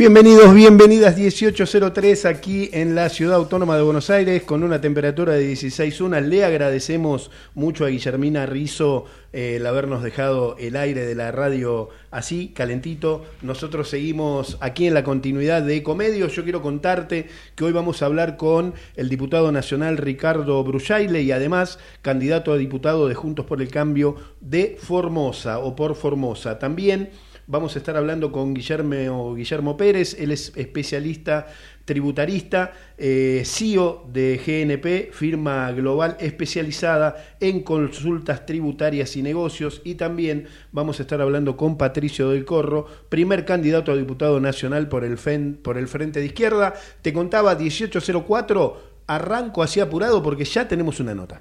Bienvenidos, bienvenidas 1803 aquí en la ciudad autónoma de Buenos Aires con una temperatura de 16.1. Le agradecemos mucho a Guillermina Rizo eh, el habernos dejado el aire de la radio así, calentito. Nosotros seguimos aquí en la continuidad de Ecomedios. Yo quiero contarte que hoy vamos a hablar con el diputado nacional Ricardo Brujaile y además candidato a diputado de Juntos por el Cambio de Formosa o por Formosa. También Vamos a estar hablando con Guillermo, Pérez, él es especialista tributarista, eh, CEO de GNP, firma global especializada en consultas tributarias y negocios. Y también vamos a estar hablando con Patricio del Corro, primer candidato a diputado nacional por el, por el Frente de Izquierda. Te contaba 1804, arranco así apurado porque ya tenemos una nota.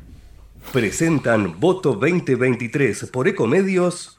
Presentan Voto 2023 por Ecomedios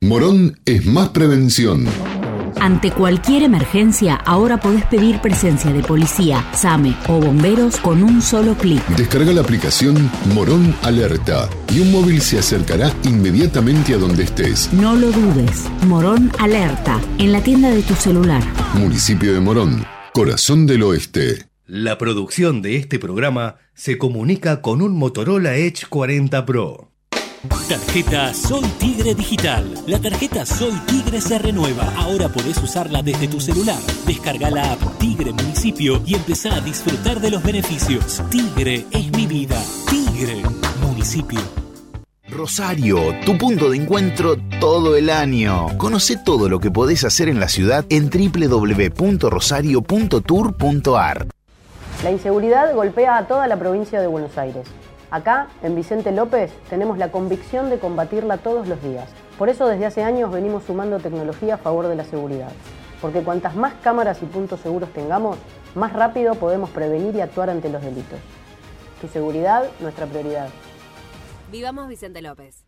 Morón es más prevención. Ante cualquier emergencia, ahora podés pedir presencia de policía, SAME o bomberos con un solo clic. Descarga la aplicación Morón Alerta y un móvil se acercará inmediatamente a donde estés. No lo dudes. Morón Alerta, en la tienda de tu celular. Municipio de Morón, corazón del oeste. La producción de este programa se comunica con un Motorola Edge 40 Pro. Tarjeta Soy Tigre Digital. La tarjeta Soy Tigre se renueva. Ahora podés usarla desde tu celular. Descarga la app Tigre Municipio y empezá a disfrutar de los beneficios. Tigre es mi vida. Tigre Municipio. Rosario, tu punto de encuentro todo el año. Conoce todo lo que podés hacer en la ciudad en www.rosario.tour.ar. La inseguridad golpea a toda la provincia de Buenos Aires. Acá, en Vicente López, tenemos la convicción de combatirla todos los días. Por eso desde hace años venimos sumando tecnología a favor de la seguridad. Porque cuantas más cámaras y puntos seguros tengamos, más rápido podemos prevenir y actuar ante los delitos. Tu seguridad, nuestra prioridad. Vivamos Vicente López.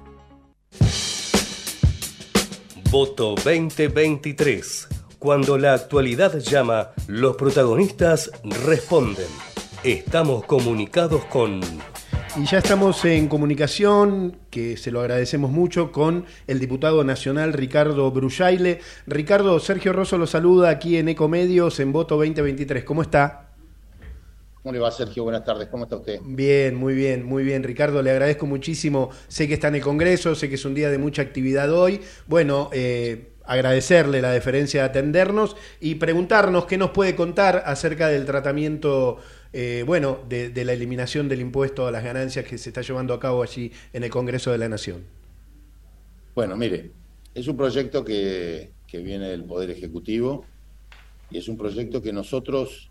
Voto 2023. Cuando la actualidad llama, los protagonistas responden. Estamos comunicados con... Y ya estamos en comunicación, que se lo agradecemos mucho, con el diputado nacional Ricardo Brujaile. Ricardo, Sergio Rosso lo saluda aquí en Ecomedios en Voto 2023. ¿Cómo está? ¿Cómo le va, Sergio? Buenas tardes, ¿cómo está usted? Bien, muy bien, muy bien, Ricardo. Le agradezco muchísimo. Sé que está en el Congreso, sé que es un día de mucha actividad hoy. Bueno, eh, agradecerle la deferencia de atendernos y preguntarnos qué nos puede contar acerca del tratamiento, eh, bueno, de, la eliminación del impuesto a las ganancias que se está llevando a cabo allí en el Congreso de la Nación. Bueno, mire, es un proyecto que, que viene del Poder Ejecutivo y es un proyecto que nosotros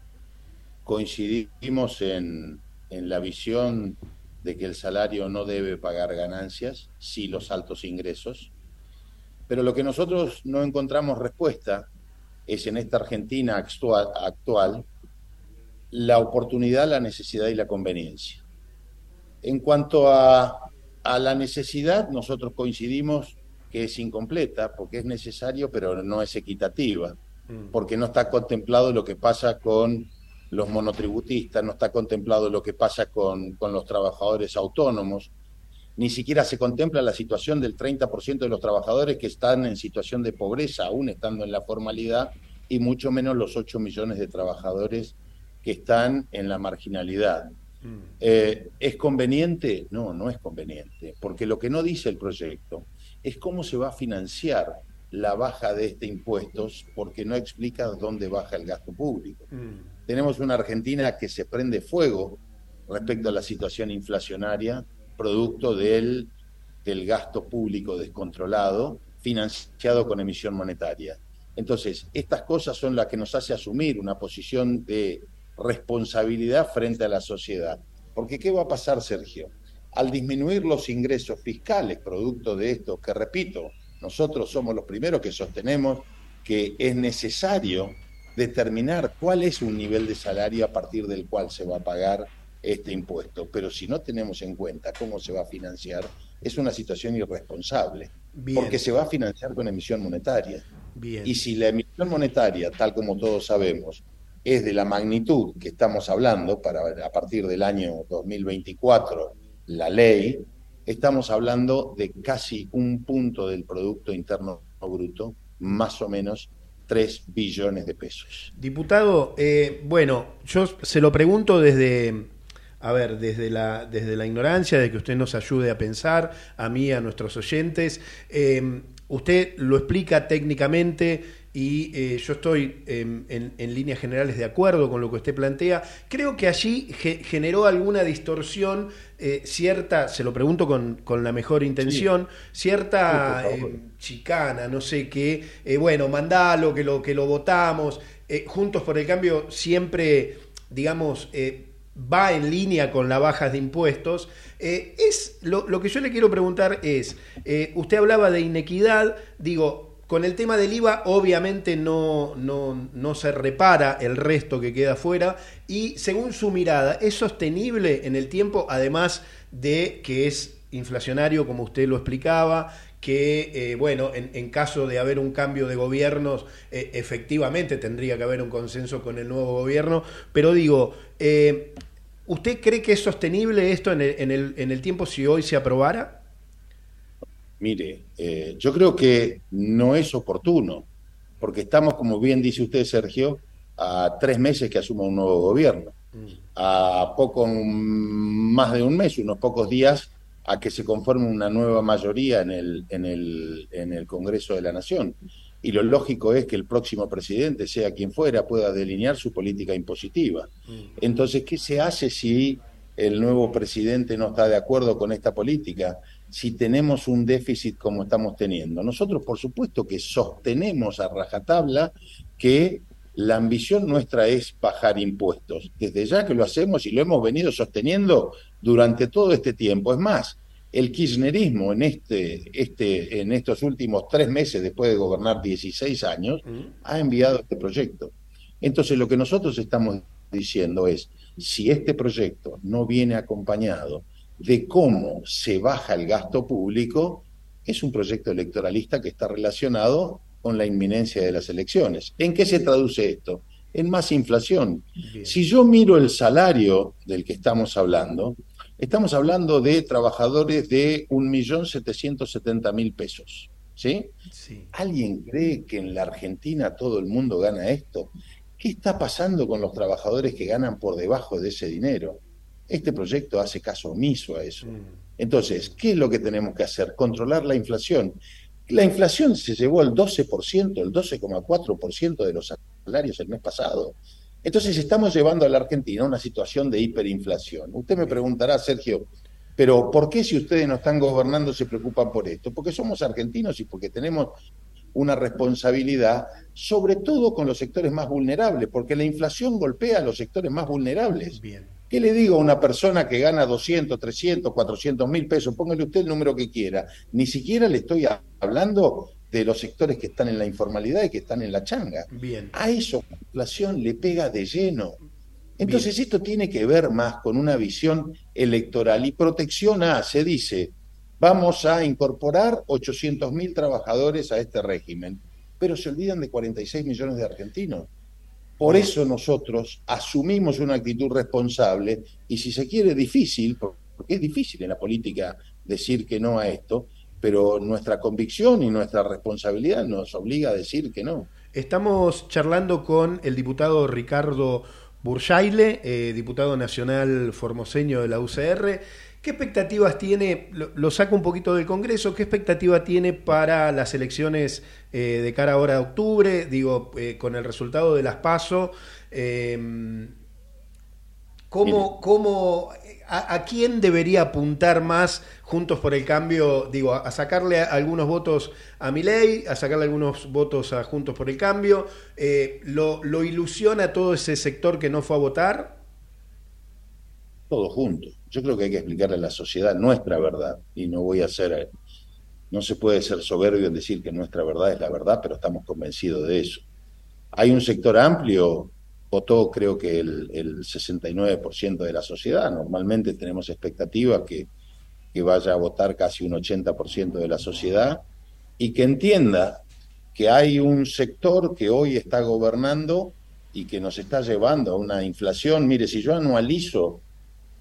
coincidimos en, la visión de que el salario no debe pagar ganancias, sí los altos ingresos, pero lo que nosotros no encontramos respuesta es en esta Argentina actual, actual la oportunidad, la necesidad y la conveniencia. En cuanto a, a la necesidad, nosotros coincidimos que es incompleta, porque es necesario, pero no es equitativa, mm. porque no está contemplado lo que pasa con los monotributistas, no está contemplado lo que pasa con, los trabajadores autónomos, ni siquiera se contempla la situación del 30% de los trabajadores que están en situación de pobreza, aún estando en la formalidad, y mucho menos los 8 millones de trabajadores que están en la marginalidad. Mm. Eh, ¿Es conveniente? No, no es conveniente, porque lo que no dice el proyecto es cómo se va a financiar la baja de este impuestos, porque no explica dónde baja el gasto público. Mm. Tenemos una Argentina que se prende fuego respecto a la situación inflacionaria, producto del, del gasto público descontrolado, financiado con emisión monetaria. Entonces, estas cosas son las que nos hace asumir una posición de responsabilidad frente a la sociedad. Porque ¿qué va a pasar, Sergio? Al disminuir los ingresos fiscales producto de esto, que repito, nosotros somos los primeros que sostenemos que es necesario determinar cuál es un nivel de salario a partir del cual se va a pagar este impuesto. Pero si no tenemos en cuenta cómo se va a financiar, es una situación irresponsable, porque se va a financiar con emisión monetaria. Y si la emisión monetaria, tal como todos sabemos, es de la magnitud que estamos hablando para a partir del año 2024, la ley, estamos hablando de casi un punto del Producto Interno Bruto, más o menos 3 billones de pesos. Diputado, eh, bueno, yo se lo pregunto desde a ver, desde la, desde la ignorancia, de que usted nos ayude a pensar, a mí, a nuestros oyentes. Eh, usted lo explica técnicamente y eh, yo estoy en, líneas generales de acuerdo con lo que usted plantea. Creo que allí generó alguna distorsión, eh, cierta, se lo pregunto con, la mejor intención, cierta chicana, no sé qué, bueno, mandalo, que lo, que lo votamos. Juntos por el Cambio siempre, digamos, va en línea con las bajas de impuestos. Eh, es lo, que yo le quiero preguntar es, eh, usted hablaba de inequidad, digo, con el tema del IVA obviamente no, no, no, se repara el resto que queda fuera. Y según su mirada, ¿es sostenible en el tiempo, además de que es inflacionario, como usted lo explicaba, que, eh, bueno, en, caso de haber un cambio de gobiernos, efectivamente tendría que haber un consenso con el nuevo gobierno, pero digo, ¿Usted cree que es sostenible esto en el, en el, tiempo si hoy se aprobara? Mire, eh, yo creo que no es oportuno, porque estamos, como bien dice usted, Sergio, a tres meses que asuma un nuevo gobierno, mm. a poco más de un mes, unos pocos días, a que se conforme una nueva mayoría en el, en el, en el Congreso de la Nación y lo lógico es que el próximo presidente, sea quien fuera, pueda delinear su política impositiva. Mm. Entonces, ¿qué se hace si el nuevo presidente no está de acuerdo con esta política? Si tenemos un déficit como estamos teniendo. Nosotros, por supuesto, que sostenemos a rajatabla que la ambición nuestra es bajar impuestos. Desde ya que lo hacemos y lo hemos venido sosteniendo durante todo este tiempo. Es más, el kirchnerismo en, este, este, en estos últimos tres meses, después de gobernar 16 años, ha enviado este proyecto. Entonces, lo que nosotros estamos diciendo es, si este proyecto no viene acompañado de cómo se baja el gasto público, es un proyecto electoralista que está relacionado con la inminencia de las elecciones. ¿En qué se traduce esto? En más inflación. Si yo miro el salario del que estamos hablando, Estamos hablando de trabajadores de 1.770.000 pesos. ¿sí? ¿sí? ¿Alguien cree que en la Argentina todo el mundo gana esto? ¿Qué está pasando con los trabajadores que ganan por debajo de ese dinero? Este proyecto hace caso omiso a eso. Mm. Entonces, ¿qué es lo que tenemos que hacer? Controlar la inflación. La inflación se llevó al 12%, el 12,4% de los salarios el mes pasado. Entonces estamos llevando a la Argentina a una situación de hiperinflación. Usted me preguntará, Sergio, pero ¿por qué si ustedes no están gobernando se preocupan por esto? Porque somos argentinos y porque tenemos una responsabilidad, sobre todo con los sectores más vulnerables, porque la inflación golpea a los sectores más vulnerables. Bien. ¿Qué le digo a una persona que gana 200, 300, 400 mil pesos? Póngale usted el número que quiera. Ni siquiera le estoy hablando de los sectores que están en la informalidad y que están en la changa. Bien. A eso la inflación le pega de lleno. Entonces esto tiene que ver más con una visión electoral y protección a, se dice, vamos a incorporar 800 mil trabajadores a este régimen, pero se olvidan de 46 millones de argentinos. Por eso nosotros asumimos una actitud responsable y si se quiere difícil, porque es difícil en la política decir que no a esto, pero nuestra convicción y nuestra responsabilidad nos obliga a decir que no. Estamos charlando con el diputado Ricardo Burjaile, eh, diputado nacional formoseño de la UCR. ¿Qué expectativas tiene, lo, saco un poquito del Congreso, qué expectativa tiene para las elecciones eh, de cara ahora a octubre? Digo, eh, con el resultado de las PASO, ¿cómo, cómo a, quién debería apuntar más Juntos por el Cambio? Digo, a, sacarle algunos votos a Milei, a sacarle algunos votos a Juntos por el Cambio. Eh, ¿lo, ¿Lo ilusiona todo ese sector que no fue a votar? Todo junto. Yo creo que hay que explicarle a la sociedad nuestra verdad y no voy a ser, no se puede ser soberbio en decir que nuestra verdad es la verdad, pero estamos convencidos de eso. Hay un sector amplio votó creo que el, el 69% de la sociedad. Normalmente tenemos expectativa que, que vaya a votar casi un 80% de la sociedad y que entienda que hay un sector que hoy está gobernando y que nos está llevando a una inflación. Mire, si yo anualizo,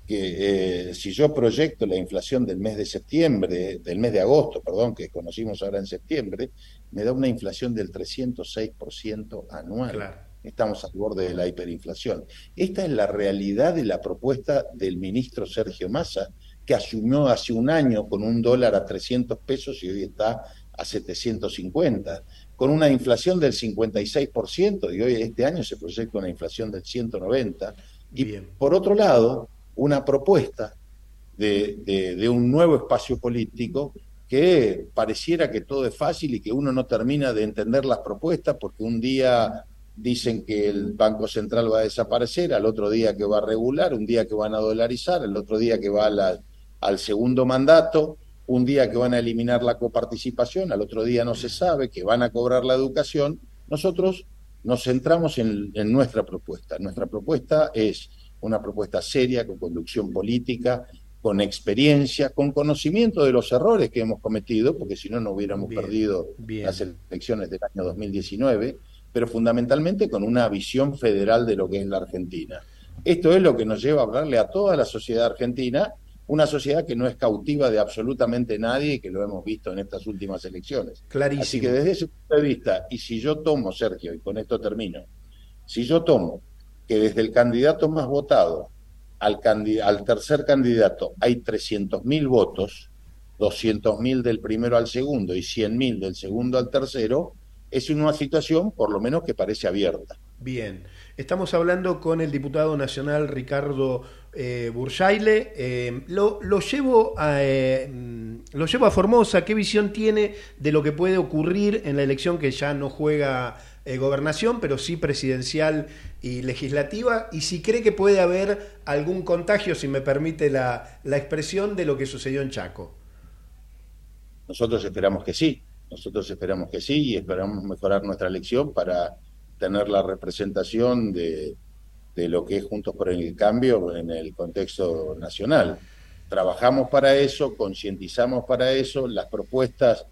que eh, si yo proyecto la inflación del mes de septiembre, del mes de agosto, perdón, que conocimos ahora en septiembre, me da una inflación del 306% anual. Claro estamos al borde de la hiperinflación. Esta es la realidad de la propuesta del ministro Sergio Massa, que asumió hace un año con un dólar a 300 pesos y hoy está a 750, con una inflación del 56% y hoy este año se proyecta una inflación del 190%. Y por otro lado, una propuesta de, un nuevo espacio político que pareciera que todo es fácil y que uno no termina de entender las propuestas porque un día dicen que el Banco Central va a desaparecer, al otro día que va a regular, un día que van a dolarizar, el otro día que va al segundo mandato, un día que van a eliminar la coparticipación, al otro día no se sabe, que van a cobrar la educación. Nosotros nos centramos en, en nuestra propuesta. Nuestra propuesta es una propuesta seria, con conducción política, con experiencia, con conocimiento de los errores que hemos cometido, porque si no, no hubiéramos perdido las elecciones del año 2019 pero fundamentalmente con una visión federal de lo que es la Argentina. Esto es lo que nos lleva a hablarle a toda la sociedad argentina, una sociedad que no es cautiva de absolutamente nadie y que lo hemos visto en estas últimas elecciones. Clarísimo. Así que desde ese punto de vista, y si yo tomo, Sergio, y con esto termino, si yo tomo que desde el candidato más votado al, al tercer candidato hay 300.000 votos, 200.000 del primero al segundo y 100.000 del segundo al tercero, es una situación por lo menos que parece abierta. Bien, estamos hablando con el diputado nacional Ricardo eh, Burjaile. Eh, lo, llevo a, eh, lo llevo a Formosa. ¿Qué visión tiene de lo que puede ocurrir en la elección que ya no juega eh, gobernación, pero sí presidencial y legislativa? Y si cree que puede haber algún contagio, si me permite la, la expresión, de lo que sucedió en Chaco. Nosotros esperamos que sí. Nosotros esperamos que sí y esperamos mejorar nuestra elección para tener la representación de, lo que es Juntos por el Cambio en el contexto nacional. Trabajamos para eso, concientizamos para eso, las propuestas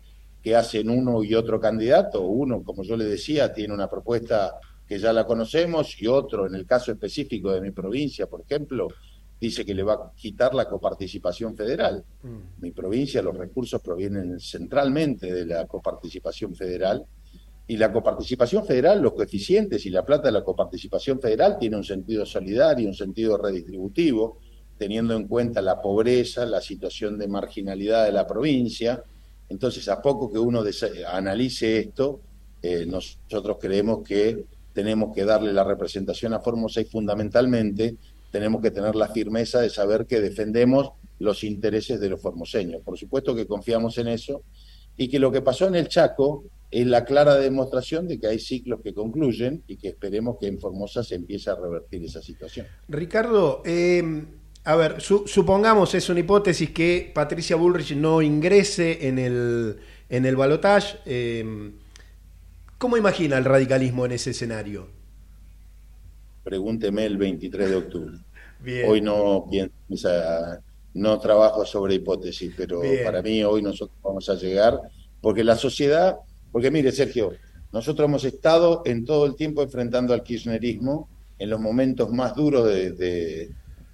que hacen uno y otro candidato, uno, como yo le decía, tiene una propuesta que ya la conocemos y otro, en el caso específico de mi provincia, por ejemplo, dice que le va a quitar la coparticipación federal. Mm. Mi provincia, los recursos provienen centralmente de la coparticipación federal y la coparticipación federal, los coeficientes y la plata de la coparticipación federal tiene un sentido solidario, un sentido redistributivo, teniendo en cuenta la pobreza, la situación de marginalidad de la provincia. Entonces, a poco que uno analice esto, eh, nosotros creemos que tenemos que darle la representación a Formosa y fundamentalmente tenemos que tener la firmeza de saber que defendemos los intereses de los formoseños. Por supuesto que confiamos en eso y que lo que pasó en el Chaco es la clara demostración de que hay ciclos que concluyen y que esperemos que en Formosa se empiece a revertir esa situación. Ricardo, eh, a ver, supongamos, es una hipótesis que Patricia Bullrich no ingrese en el, en el balotaje. Eh, ¿Cómo imagina el radicalismo en ese escenario? pregúnteme el 23 de octubre. Hoy no no trabajo sobre hipótesis, pero para mí hoy nosotros vamos a llegar, porque la sociedad, porque mire Sergio, nosotros hemos estado en todo el tiempo enfrentando al kirchnerismo en los momentos más duros de, de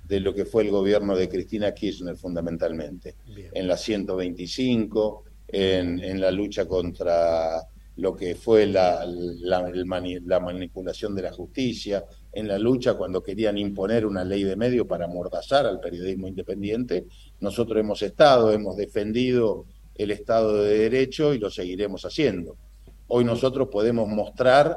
lo que fue el gobierno de Cristina Kirchner fundamentalmente, en la 125, en, en, la lucha contra lo que fue la, la, la, manipulación de la justicia, en la lucha cuando querían imponer una ley de medio para amordazar al periodismo independiente. Nosotros hemos estado, hemos defendido el Estado de Derecho y lo seguiremos haciendo. Hoy nosotros podemos mostrar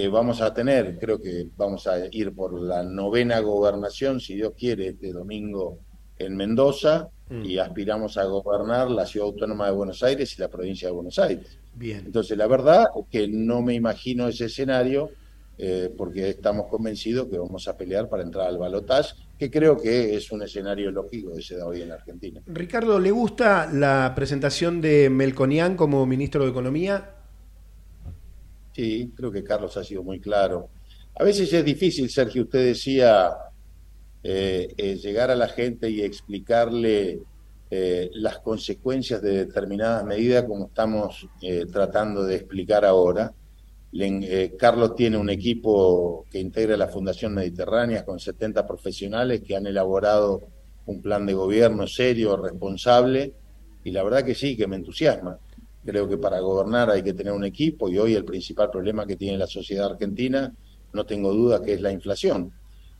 que vamos a tener, creo que vamos a ir por la novena gobernación, si Dios quiere, este domingo en Mendoza, mm. y aspiramos a gobernar la ciudad autónoma de Buenos Aires y la provincia de Buenos Aires. Bien. Entonces, la verdad es que no me imagino ese escenario, eh, porque estamos convencidos que vamos a pelear para entrar al balotaje, que creo que es un escenario lógico que se da hoy en Argentina. Ricardo, ¿le gusta la presentación de Melconian como ministro de Economía? Sí, creo que Carlos ha sido muy claro. A veces es difícil, Sergio, usted decía, eh, eh, llegar a la gente y explicarle eh, las consecuencias de determinadas medidas como estamos tratando de explicar ahora. Carlos tiene un equipo que integra la Fundación Mediterránea con 70 profesionales que han elaborado un plan de gobierno serio, responsable, y la verdad que sí, que me entusiasma. Creo que para gobernar hay que tener un equipo y hoy el principal problema que tiene la sociedad argentina, no tengo duda que es la inflación.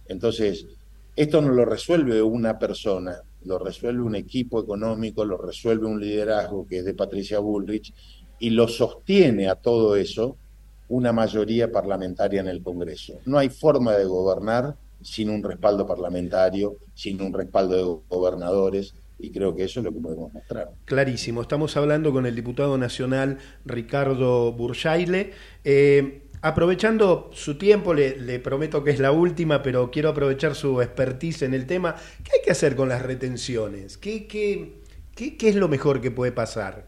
Entonces, esto no lo resuelve una persona, lo resuelve un equipo económico, lo resuelve un liderazgo que es de Patricia Bullrich y lo sostiene a todo eso una mayoría parlamentaria en el Congreso. No hay forma de gobernar sin un respaldo parlamentario, sin un respaldo de gobernadores, y creo que eso es lo que podemos mostrar. Clarísimo, estamos hablando con el diputado nacional Ricardo Burjaile. Eh, aprovechando su tiempo, le, prometo que es la última, pero quiero aprovechar su expertise en el tema. ¿Qué hay que hacer con las retenciones? ¿Qué, qué, qué, es lo mejor que puede pasar?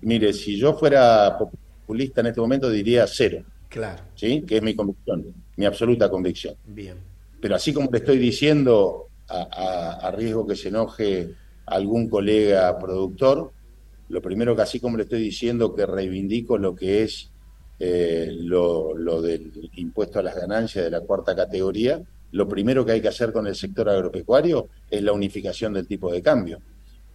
Mire, si yo fuera populista en este momento diría cero. Claro. ¿Sí? Que es mi convicción, mi absoluta convicción. Bien. Pero así como le estoy diciendo, a, riesgo que se enoje algún colega productor. Lo primero que así como le estoy diciendo que reivindico lo que es eh, lo, del impuesto a las ganancias de la cuarta categoría, lo primero que hay que hacer con el sector agropecuario es la unificación del tipo de cambio.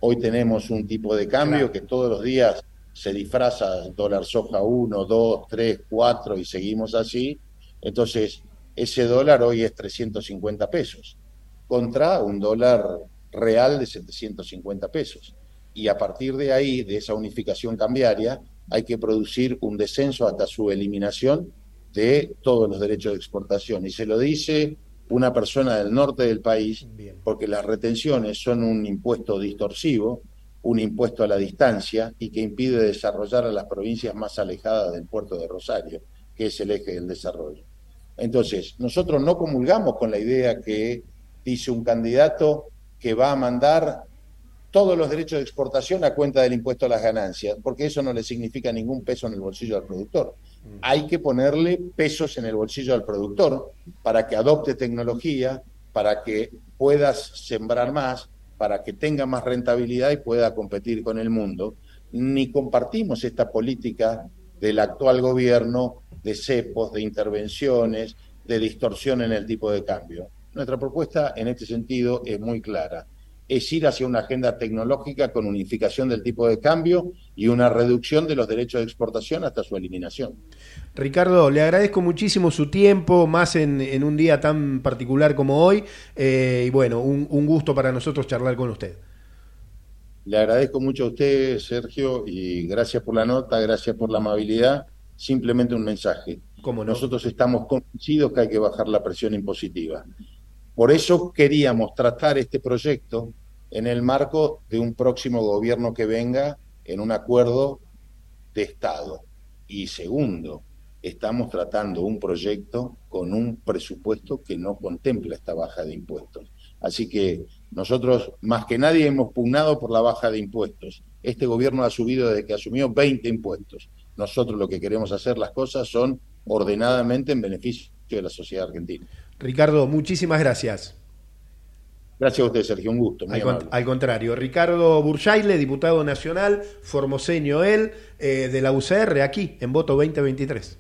Hoy tenemos un tipo de cambio que todos los días se disfraza dólar soja 1, 2, 3, 4 y seguimos así. Entonces, ese dólar hoy es 350 pesos contra un dólar real de 750 pesos. Y a partir de ahí, de esa unificación cambiaria, hay que producir un descenso hasta su eliminación de todos los derechos de exportación. Y se lo dice una persona del norte del país, porque las retenciones son un impuesto distorsivo, un impuesto a la distancia y que impide desarrollar a las provincias más alejadas del puerto de Rosario, que es el eje del desarrollo. Entonces, nosotros no comulgamos con la idea que dice un candidato que va a mandar todos los derechos de exportación a cuenta del impuesto a las ganancias, porque eso no le significa ningún peso en el bolsillo del productor. Mm. Hay que ponerle pesos en el bolsillo al productor para que adopte tecnología, para que puedas sembrar más, para que tenga más rentabilidad y pueda competir con el mundo. Ni compartimos esta política del actual gobierno de cepos, de intervenciones, de distorsión en el tipo de cambio. Nuestra propuesta en este sentido es muy clara. Es ir hacia una agenda tecnológica con unificación del tipo de cambio y una reducción de los derechos de exportación hasta su eliminación. Ricardo, le agradezco muchísimo su tiempo, más en, un día tan particular como hoy. Eh, y bueno, un, gusto para nosotros charlar con usted. Le agradezco mucho a usted, Sergio, y gracias por la nota, gracias por la amabilidad. Simplemente un mensaje. como Nosotros estamos convencidos que hay que bajar la presión impositiva. Por eso queríamos tratar este proyecto en el marco de un próximo gobierno que venga en un acuerdo de Estado. Y segundo, estamos tratando un proyecto con un presupuesto que no contempla esta baja de impuestos. Así que nosotros, más que nadie, hemos pugnado por la baja de impuestos. Este gobierno ha subido desde que asumió 20 impuestos. Nosotros lo que queremos hacer las cosas son ordenadamente en beneficio de la sociedad argentina. Ricardo, muchísimas gracias. Gracias a usted, Sergio, un gusto. al, contrario, Ricardo Burjaile, diputado nacional, formoseño él, eh, de la UCR, aquí, en voto 2023.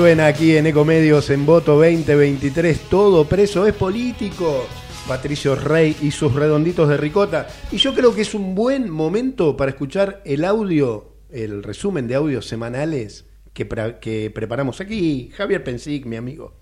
Suena aquí en Ecomedios en voto 2023. Todo preso es político. Patricio Rey y sus redonditos de ricota. Y yo creo que es un buen momento para escuchar el audio, el resumen de audios semanales que, que preparamos aquí. Javier Pensic, mi amigo.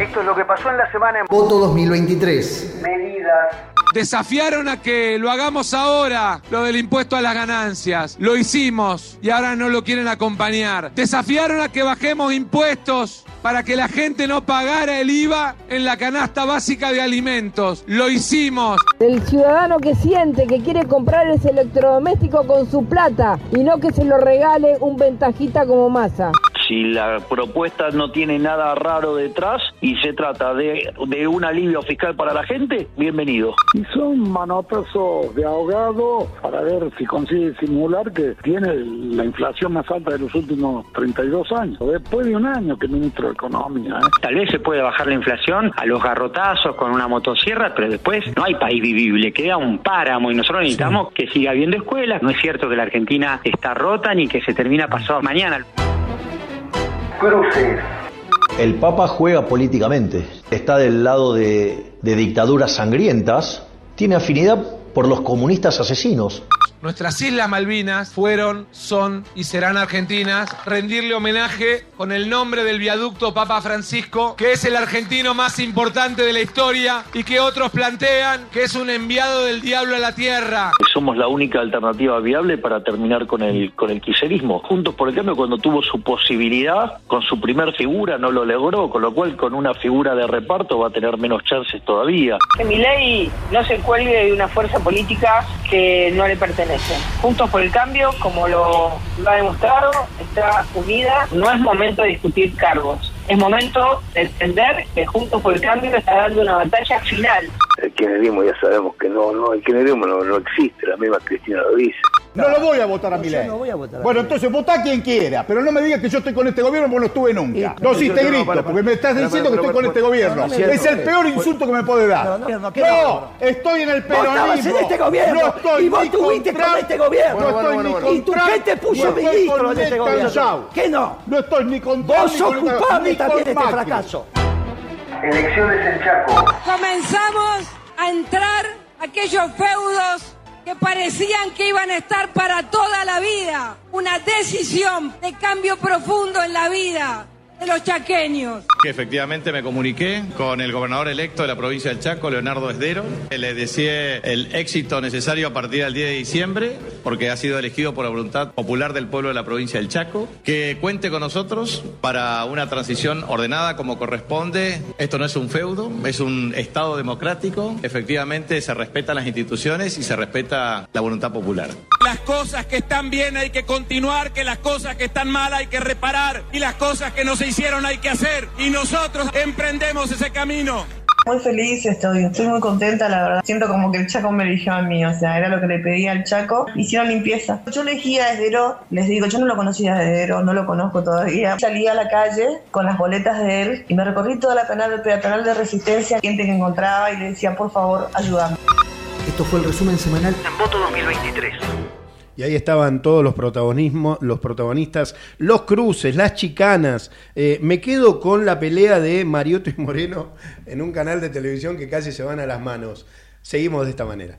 Esto es lo que pasó en la semana en Voto 2023. Medidas Desafiaron a que lo hagamos ahora, lo del impuesto a las ganancias. Lo hicimos y ahora no lo quieren acompañar. Desafiaron a que bajemos impuestos para que la gente no pagara el IVA en la canasta básica de alimentos. Lo hicimos. El ciudadano que siente que quiere comprar ese electrodoméstico con su plata y no que se lo regale un ventajita como masa si la propuesta no tiene nada raro detrás y se trata de, un alivio fiscal para la gente, bienvenido. Y son manotazos de ahogado para ver si consigue simular que tiene la inflación más alta de los últimos 32 años, después de un año que ministro de Economía. ¿eh? Tal vez se puede bajar la inflación a los garrotazos con una motosierra, pero después no hay país vivible, queda un páramo y nosotros necesitamos que siga habiendo escuelas. No es cierto que la Argentina está rota ni que se termina pasado mañana. Cruces. El Papa juega políticamente, está del lado de, de dictaduras sangrientas, tiene afinidad por los comunistas asesinos. Nuestras Islas Malvinas fueron, son y serán argentinas. Rendirle homenaje con el nombre del viaducto Papa Francisco, que es el argentino más importante de la historia y que otros plantean que es un enviado del diablo a la tierra. Somos la única alternativa viable para terminar con el, con el quiserismo. Juntos por el cambio, cuando tuvo su posibilidad, con su primer figura no lo logró, con lo cual con una figura de reparto va a tener menos chances todavía. Que mi ley no se cuelgue de una fuerza política que no le pertenece. Juntos por el cambio, como lo, ha demostrado, está unida. No es momento de discutir cargos. Es momento de entender que Juntos por el Cambio está dando una batalla final. El kirchnerismo ya sabemos que no, no, el kirchnerismo no, no existe, la misma Cristina lo dice. No lo voy a votar a mi ley. No voy a votar bueno, entonces votá quien quiera, pero no me digas que yo estoy con este gobierno porque no estuve nunca. no, sí, te grito, porque me estás diciendo que estoy con este gobierno. es el peor insulto que me puede dar. No, estoy en el peronismo. en este gobierno. No estoy y vos estuviste con este gobierno. No estoy ni con Y tu gente puso ministro en este gobierno. ¿Qué no? No estoy ni con Vos sos culpable también de este fracaso. Elecciones en Chaco. Comenzamos a entrar aquellos feudos que parecían que iban a estar para toda la vida. Una decisión de cambio profundo en la vida. De los chaqueños. Que efectivamente me comuniqué con el gobernador electo de la provincia del Chaco, Leonardo Esdero. Le deseé el éxito necesario a partir del 10 de diciembre, porque ha sido elegido por la voluntad popular del pueblo de la provincia del Chaco. Que cuente con nosotros para una transición ordenada como corresponde. Esto no es un feudo, es un Estado democrático. Efectivamente se respetan las instituciones y se respeta la voluntad popular. Las cosas que están bien hay que continuar, que las cosas que están mal hay que reparar y las cosas que no se hicieron hay que hacer. Y nosotros emprendemos ese camino. Muy feliz estoy, estoy muy contenta, la verdad. Siento como que el Chaco me eligió a mí, o sea, era lo que le pedía al Chaco. Hicieron limpieza. Yo elegí a Esdero, les digo, yo no lo conocía a Esdero, no lo conozco todavía. Salí a la calle con las boletas de él y me recorrí toda la canal peatonal de resistencia, gente que encontraba y le decía, por favor, ayúdame. Esto fue el resumen semanal en Voto 2023. Y ahí estaban todos los protagonismos, los protagonistas, los cruces, las chicanas. Eh, me quedo con la pelea de Marioto y Moreno en un canal de televisión que casi se van a las manos. Seguimos de esta manera.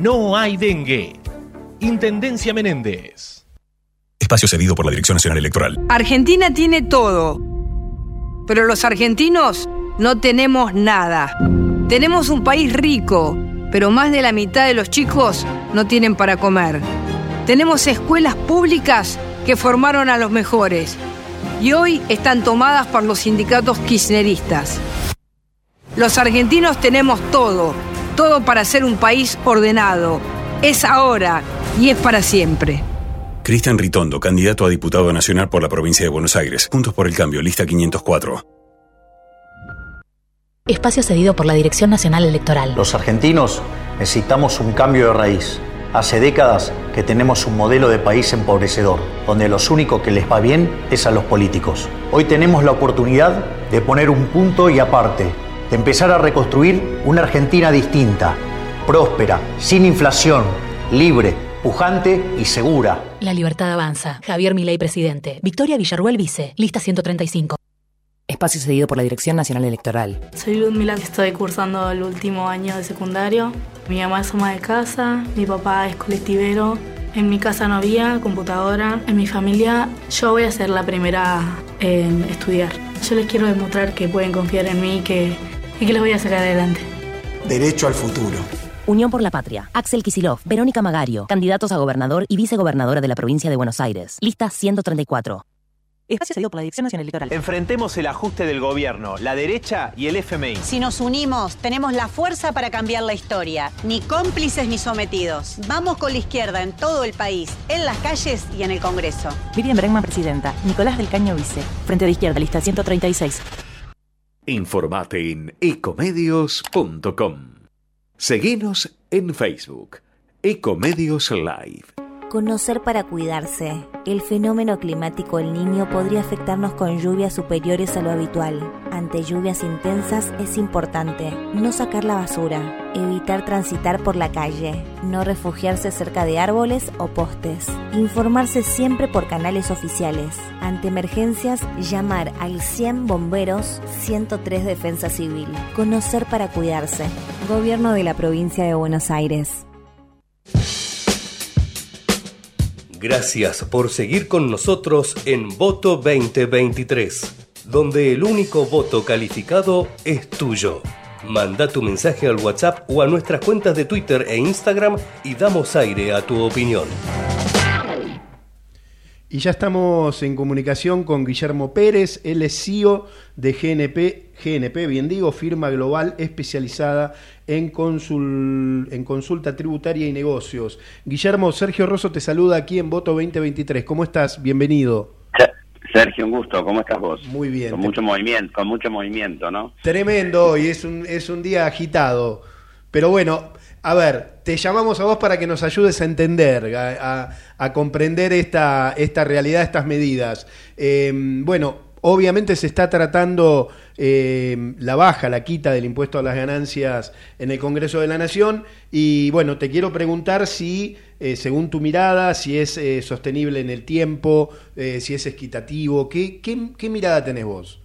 no hay dengue. Intendencia Menéndez. Espacio cedido por la Dirección Nacional Electoral. Argentina tiene todo, pero los argentinos no tenemos nada. Tenemos un país rico, pero más de la mitad de los chicos no tienen para comer. Tenemos escuelas públicas que formaron a los mejores y hoy están tomadas por los sindicatos kirchneristas. Los argentinos tenemos todo, todo para ser un país ordenado. Es ahora y es para siempre. Cristian Ritondo, candidato a diputado nacional por la provincia de Buenos Aires. Juntos por el cambio, lista 504. Espacio cedido por la Dirección Nacional Electoral. Los argentinos necesitamos un cambio de raíz. Hace décadas que tenemos un modelo de país empobrecedor, donde los únicos que les va bien es a los políticos. Hoy tenemos la oportunidad de poner un punto y aparte, de empezar a reconstruir una Argentina distinta, próspera, sin inflación, libre, pujante y segura. La libertad avanza. Javier Milei, presidente. Victoria Villarruel, vice. Lista 135. Espacio cedido por la Dirección Nacional Electoral. Soy Ludmila, estoy cursando el último año de secundario. Mi mamá es ama de casa, mi papá es colectivero. En mi casa no había computadora. En mi familia yo voy a ser la primera en estudiar. Yo les quiero demostrar que pueden confiar en mí que, y que los voy a sacar adelante. Derecho al futuro. Unión por la Patria. Axel Kisilov, Verónica Magario, candidatos a gobernador y vicegobernadora de la provincia de Buenos Aires. Lista 134. Espacio cedido por la Dirección Nacional Electoral. Enfrentemos el ajuste del gobierno, la derecha y el FMI. Si nos unimos, tenemos la fuerza para cambiar la historia. Ni cómplices ni sometidos. Vamos con la izquierda en todo el país, en las calles y en el Congreso. Miriam Bregman, presidenta. Nicolás del Caño, vice. Frente de izquierda, lista 136. Informate en ecomedios.com. Seguinos en Facebook. Ecomedios Live. Conocer para cuidarse. El fenómeno climático El Niño podría afectarnos con lluvias superiores a lo habitual. Ante lluvias intensas es importante no sacar la basura, evitar transitar por la calle, no refugiarse cerca de árboles o postes, informarse siempre por canales oficiales. Ante emergencias, llamar al 100 bomberos 103 Defensa Civil. Conocer para cuidarse. Gobierno de la provincia de Buenos Aires. Gracias por seguir con nosotros en Voto 2023, donde el único voto calificado es tuyo. Manda tu mensaje al WhatsApp o a nuestras cuentas de Twitter e Instagram y damos aire a tu opinión. Y ya estamos en comunicación con Guillermo Pérez, él es CEO de GNP, GNP, bien digo, firma global especializada en, consul, en consulta tributaria y negocios. Guillermo, Sergio Rosso te saluda aquí en Voto 2023. ¿Cómo estás? Bienvenido. Sergio, un gusto. ¿Cómo estás vos? Muy bien. Con mucho movimiento, con mucho movimiento, ¿no? Tremendo y es un, es un día agitado. Pero bueno, a ver, te llamamos a vos para que nos ayudes a entender, a, comprender esta, esta realidad, estas medidas. Eh, bueno, obviamente se está tratando eh, la baja, la quita del impuesto a las ganancias en el Congreso de la Nación y bueno, te quiero preguntar si, eh, según tu mirada, si es sostenible en el tiempo, si es equitativo, ¿qué, qué, qué mirada tenés vos?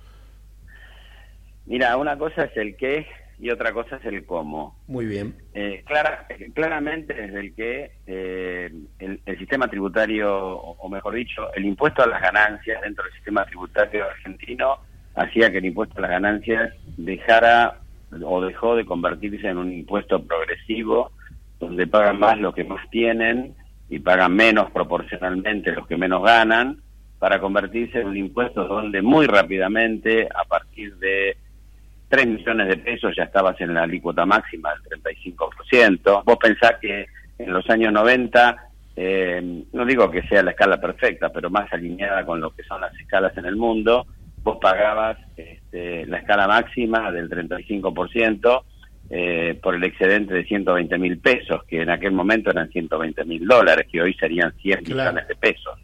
Mira, una cosa es el qué y otra cosa es el cómo. Muy bien. Eh, clara, claramente desde el que eh, el, sistema tributario, o, mejor dicho, el impuesto a las ganancias dentro del sistema tributario argentino hacía que el impuesto a las ganancias dejara o dejó de convertirse en un impuesto progresivo donde pagan más los que más tienen y pagan menos proporcionalmente los que menos ganan para convertirse en un impuesto donde muy rápidamente a partir de 3 millones de pesos ya estabas en la alícuota máxima del 35%. Vos pensás que en los años 90, eh, no digo que sea la escala perfecta, pero más alineada con lo que son las escalas en el mundo, vos pagabas este, la escala máxima del 35% eh, por el excedente de 120 mil pesos, que en aquel momento eran 120 mil dólares, que hoy serían 100 millones de pesos.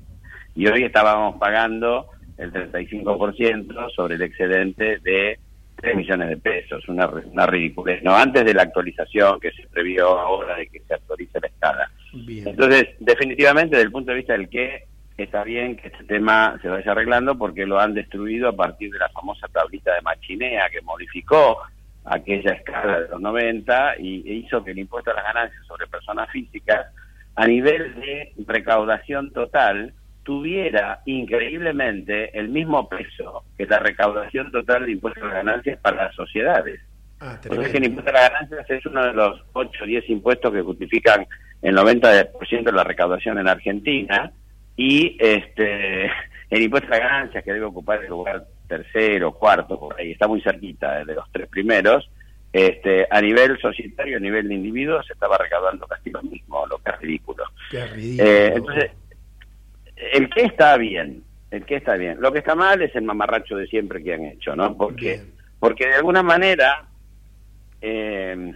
Y hoy estábamos pagando el 35% sobre el excedente de 3 millones de pesos, una, una ridiculez, ¿no? Antes de la actualización que se previó ahora de que se actualice la escala. Entonces, definitivamente, desde el punto de vista del que está bien que este tema se vaya arreglando porque lo han destruido a partir de la famosa tablita de Machinea que modificó aquella escala de los 90 y e hizo que el impuesto a las ganancias sobre personas físicas a nivel de recaudación total tuviera increíblemente el mismo peso que la recaudación total de impuestos a las ganancias para las sociedades. Ah, Porque el impuesto a las ganancias es uno de los 8 o 10 impuestos que justifican el 90% de la recaudación en Argentina y este el impuesto a las ganancias que debe ocupar el lugar tercero, cuarto, por ahí, está muy cerquita de los tres primeros, este, a nivel societario, a nivel de individuos, se estaba recaudando casi lo mismo, lo que es ridículo. Qué ridículo. Eh, entonces, el que está bien, el que está bien. Lo que está mal es el mamarracho de siempre que han hecho, ¿no? Porque, porque de alguna manera, eh,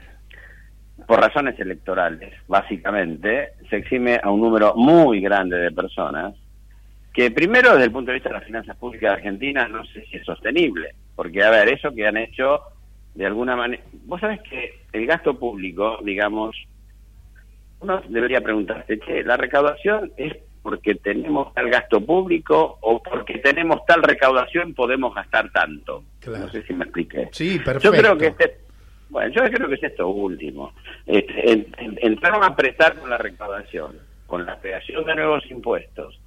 por razones electorales, básicamente, se exime a un número muy grande de personas que primero desde el punto de vista de las finanzas públicas de Argentina no sé si es sostenible, porque a ver, eso que han hecho de alguna manera, vos sabés que el gasto público, digamos, uno debería preguntarse, che, la recaudación es porque tenemos tal gasto público o porque tenemos tal recaudación podemos gastar tanto. No sé si me expliqué. Sí, perfecto. Yo creo que este, bueno, yo creo que es esto último. Este, entraron a prestar con la recaudación, con la creación de nuevos impuestos,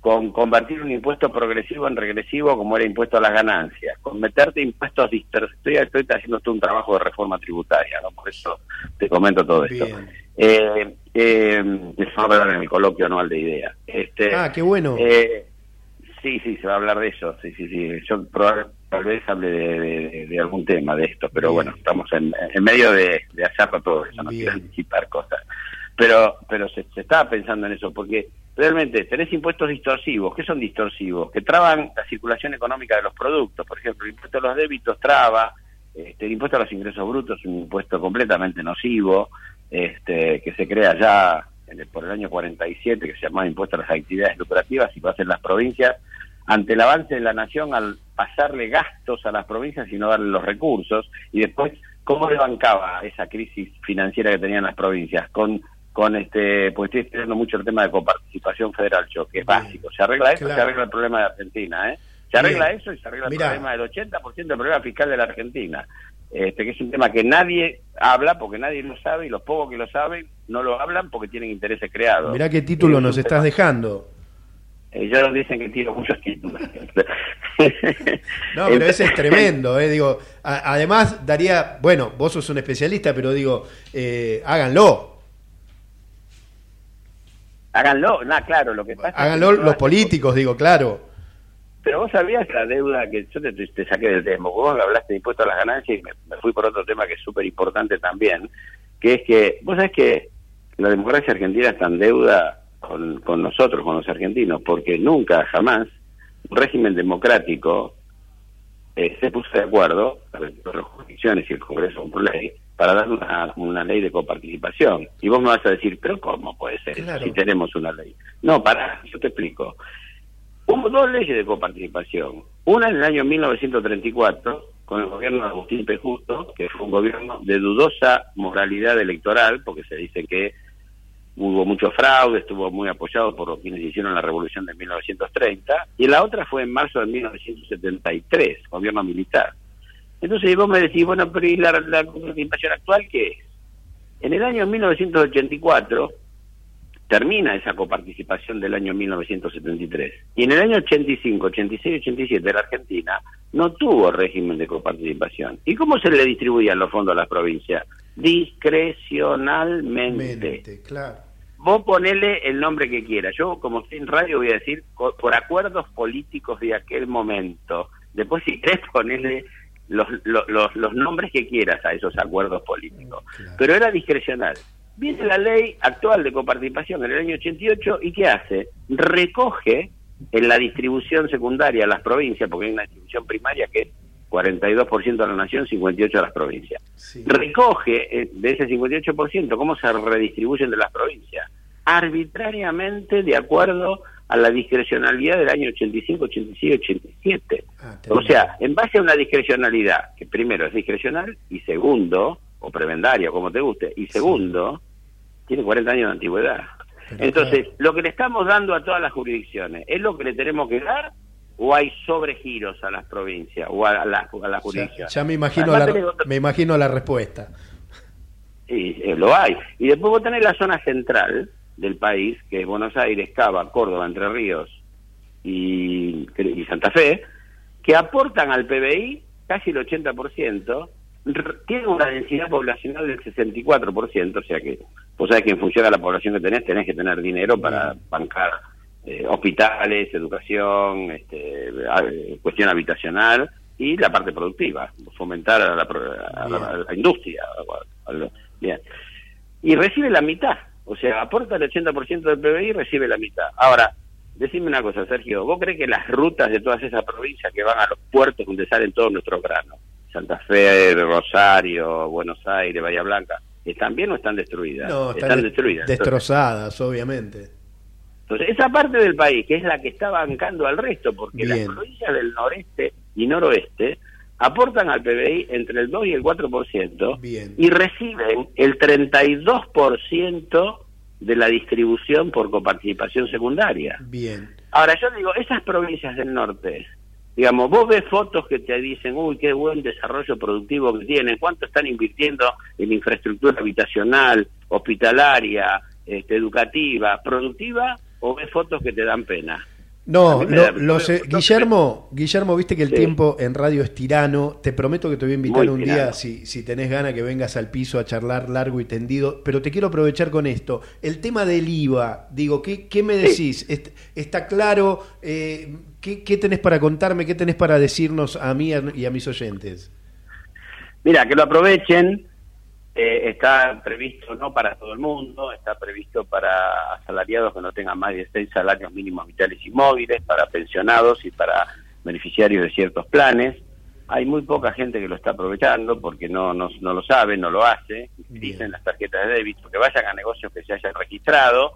con convertir un impuesto progresivo en regresivo como era impuesto a las ganancias, con meterte impuestos dispersos. Estoy, estoy haciendo un trabajo de reforma tributaria, ¿no? por eso te comento todo esto. Eh, eh, se va a hablar en el coloquio anual de ideas. Este, ah, qué bueno. Eh, sí, sí, se va a hablar de eso. Sí, sí, sí. Yo probablemente tal vez hable de, algún tema de esto, pero bueno, estamos en, medio de, de hacerlo todo eso, no quiero anticipar cosas. Pero, pero se, se estaba pensando en eso, porque realmente tenés impuestos distorsivos. ¿Qué son distorsivos? Que traban la circulación económica de los productos. Por ejemplo, el impuesto a los débitos traba, este, el impuesto a los ingresos brutos es un impuesto completamente nocivo, este, que se crea ya por el año 47, que se llama impuesto a las actividades lucrativas y que hacen las provincias, ante el avance de la nación al pasarle gastos a las provincias y no darle los recursos, y después, ¿cómo le bancaba esa crisis financiera que tenían las provincias? Con con este, pues estoy estudiando mucho el tema de coparticipación federal, yo, que es básico. Se arregla eso, se arregla el problema de Argentina, ¿eh? Se arregla eso y se arregla el problema del 80% del problema fiscal de la Argentina. Este, que es un tema que nadie habla porque nadie lo sabe y los pocos que lo saben no lo hablan porque tienen intereses creados. Mirá qué título nos estás dejando. Ellos dicen que tiro muchos títulos. no, pero ese es tremendo, eh, digo, además daría, bueno, vos sos un especialista, pero digo, eh, háganlo, Háganlo, nada, claro, lo que pasa. Háganlo es que no los políticos, digo, claro. Pero vos sabías la deuda que yo te, te saqué del tema, vos hablaste de impuesto a las ganancias y me, me fui por otro tema que es súper importante también, que es que vos sabés que la democracia argentina está en deuda con, con nosotros, con los argentinos, porque nunca, jamás, un régimen democrático eh, se puso de acuerdo, las jurisdicciones y el Congreso por ley, para dar una, una ley de coparticipación. Y vos me vas a decir, pero ¿cómo puede ser Claro. si tenemos una ley? No, para, yo te explico. Hubo dos leyes de coparticipación. Una en el año 1934, con el gobierno de Agustín P. Justo, que fue un gobierno de dudosa moralidad electoral, porque se dice que hubo mucho fraude, estuvo muy apoyado por quienes hicieron la revolución de 1930, y la otra fue en marzo de 1973, gobierno militar. Entonces vos me decís, bueno, pero ¿y la, la actual qué es? En el año 1984 termina esa coparticipación del año 1973. Y en el año 85, 86, 87 la Argentina no tuvo régimen de coparticipación. ¿Y cómo se le distribuían los fondos a las provincias? Discrecionalmente. Mente, claro. Vos ponele el nombre que quieras. Yo, como estoy en radio, voy a decir por acuerdos políticos de aquel momento. Después, si querés, ponele los, los, los, los nombres que quieras a esos acuerdos políticos. Pero era discrecional. Viene la ley actual de coparticipación en el año 88 y ¿qué hace? Recoge en la distribución secundaria a las provincias, porque hay una distribución primaria que es 42% a la nación, 58% a las provincias. Recoge eh, de ese 58% cómo se redistribuyen de las provincias, arbitrariamente de acuerdo a la discrecionalidad del año 85, 86, 87. o sea, en base a una discrecionalidad, que primero es discrecional y segundo, o prebendaria, como te guste, y segundo, tiene 40 años de antigüedad. Entonces, lo que le estamos dando a todas las jurisdicciones, ¿es lo que le tenemos que dar o hay sobregiros a las provincias o a las a Ya, jurisdicciones? ya me imagino Además la, otro- me imagino la respuesta. Sí, eh, lo hay. Y después vos tenés la zona central del país, que es Buenos Aires, Cava, Córdoba, Entre Ríos y, y Santa Fe, que aportan al PBI casi el 80%, tienen una densidad poblacional del 64%, o sea que vos sabés que en función de la población que tenés, tenés que tener dinero para bancar eh, hospitales, educación, este, eh, cuestión habitacional y la parte productiva, fomentar a la, a la- a la industria. a- bien. Y recibe la mitad, o sea, aporta el 80% del PBI y recibe la mitad. Ahora, decime una cosa, Sergio, ¿vos crees que las rutas de todas esas provincias que van a los puertos donde salen todos nuestros granos, Santa Fe, Rosario, Buenos Aires, Bahía Blanca, están bien o están destruidas? No, están, están, de- destruidas. Entonces, destrozadas, obviamente. entonces, esa parte del país, que es la que está bancando al resto, porque las Bien. provincias del noreste y noroeste aportan al PBI entre el 2 y el 4% y reciben el 32% de la distribución por coparticipación secundaria. Bien. Ahora, yo digo, esas provincias del norte, digamos, vos ves fotos que te dicen, uy, qué buen desarrollo productivo que tienen, cuánto están invirtiendo en infraestructura habitacional, hospitalaria, este, educativa, productiva, o ves fotos que te dan pena. No, lo- da- lo sé. Guillermo, Guillermo, viste que el Sí. tiempo en radio es tirano. Te prometo que te voy a invitar Muy un tirano. día, si, si tenés ganas, que vengas al piso a charlar largo y tendido. Pero te quiero aprovechar con esto. El tema del IVA, digo, ¿qué, qué me decís? Est- ¿Está claro? Eh, ¿qué, qué tenés para contarme? ¿Qué tenés para decirnos a mí y a mis oyentes? Mira, que lo aprovechen. Eh, está previsto no para todo el mundo, está previsto para asalariados que no tengan más de seis salarios mínimos vitales y móviles, para pensionados y para beneficiarios de ciertos planes. Hay muy poca gente que lo está aprovechando porque no, no, no lo sabe, no lo hace, dicen las tarjetas de débito, que vayan a negocios que se hayan registrado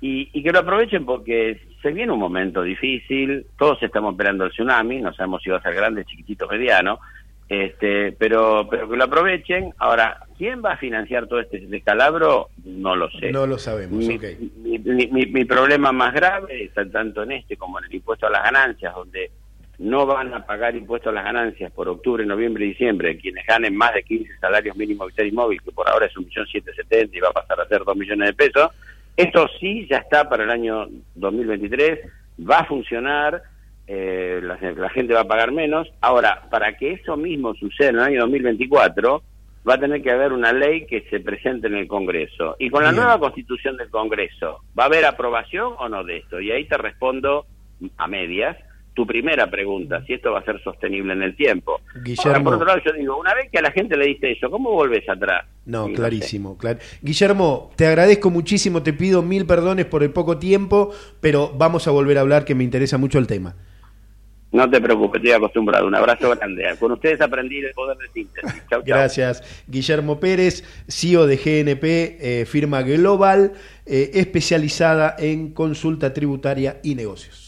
y, y que lo aprovechen porque se viene un momento difícil, todos estamos esperando el tsunami, no sabemos si va a ser grande, chiquitito, mediano, este, pero, pero que lo aprovechen. Ahora, ¿quién va a financiar todo este descalabro? No lo sé. No lo sabemos, Mi, ok. mi, mi- mi- mi problema más grave está tanto en este como en el impuesto a las ganancias, donde no van a pagar impuesto a las ganancias por octubre, noviembre y diciembre quienes ganen más de 15 salarios mínimos vital y móvil, que por ahora es un millón siete y va a pasar a ser dos millones de pesos. Esto sí ya está para el año 2023, va a funcionar, eh, la, la gente va a pagar menos. Ahora, para que eso mismo suceda en el año 2024, va a tener que haber una ley que se presente en el Congreso. Y con la nueva constitución del Congreso, ¿va a haber aprobación o no de esto? Y ahí te respondo a medias tu primera pregunta, si esto va a ser sostenible en el tiempo. Guillermo. por otro lado, yo digo, una vez que a la gente le diste eso, ¿cómo volvés atrás? No, clarísimo. Clar... Guillermo, te agradezco muchísimo, te pido mil perdones por el poco tiempo, pero vamos a volver a hablar que me interesa mucho el tema. No te preocupes, estoy acostumbrado. Un abrazo grande. Con ustedes aprendí el poder de síntesis. Chau, chau. Gracias. Guillermo Pérez, CEO de GNP, eh, firma global, eh, especializada en consulta tributaria y negocios.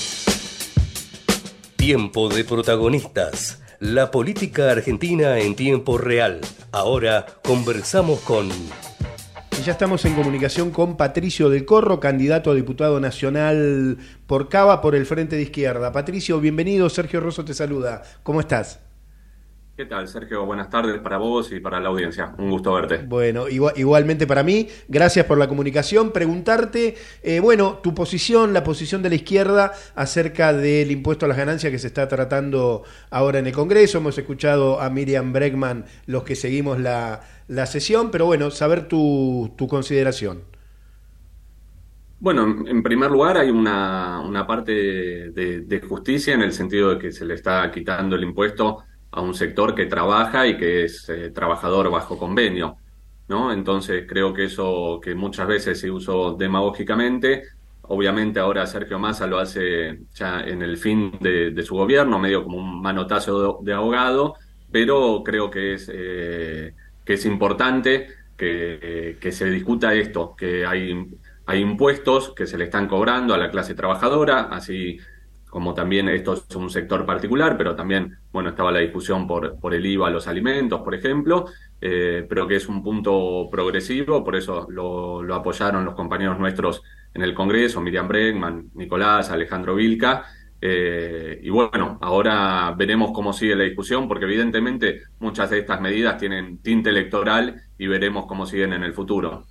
Tiempo de protagonistas. La política argentina en tiempo real. Ahora conversamos con... Y ya estamos en comunicación con Patricio del Corro, candidato a diputado nacional por Cava por el Frente de Izquierda. Patricio, bienvenido. Sergio Rosso te saluda. ¿Cómo estás? ¿Qué tal, Sergio? Buenas tardes para vos y para la audiencia. Un gusto verte. Bueno, igual, igualmente para mí. Gracias por la comunicación. Preguntarte, eh, bueno, tu posición, la posición de la izquierda acerca del impuesto a las ganancias que se está tratando ahora en el Congreso. Hemos escuchado a Miriam Bregman, los que seguimos la, la sesión, pero bueno, saber tu, tu consideración. Bueno, en primer lugar hay una, una parte de, de justicia en el sentido de que se le está quitando el impuesto a un sector que trabaja y que es eh, trabajador bajo convenio, ¿no? Entonces creo que eso que muchas veces se usó demagógicamente, obviamente ahora Sergio Massa lo hace ya en el fin de, su gobierno, medio como un manotazo de, abogado, pero creo que es, eh, que es importante que, que se discuta esto, que hay, hay impuestos que se le están cobrando a la clase trabajadora, así como también esto es un sector particular, pero también, bueno, estaba la discusión por, por el IVA a los alimentos, por ejemplo, eh, pero que es un punto progresivo, por eso lo, apoyaron los compañeros nuestros en el Congreso, Miriam Bregman, Nicolás, Alejandro Vilca, eh, y bueno, ahora veremos cómo sigue la discusión, porque evidentemente muchas de estas medidas tienen tinte electoral y veremos cómo siguen en el futuro.